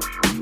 Yeah.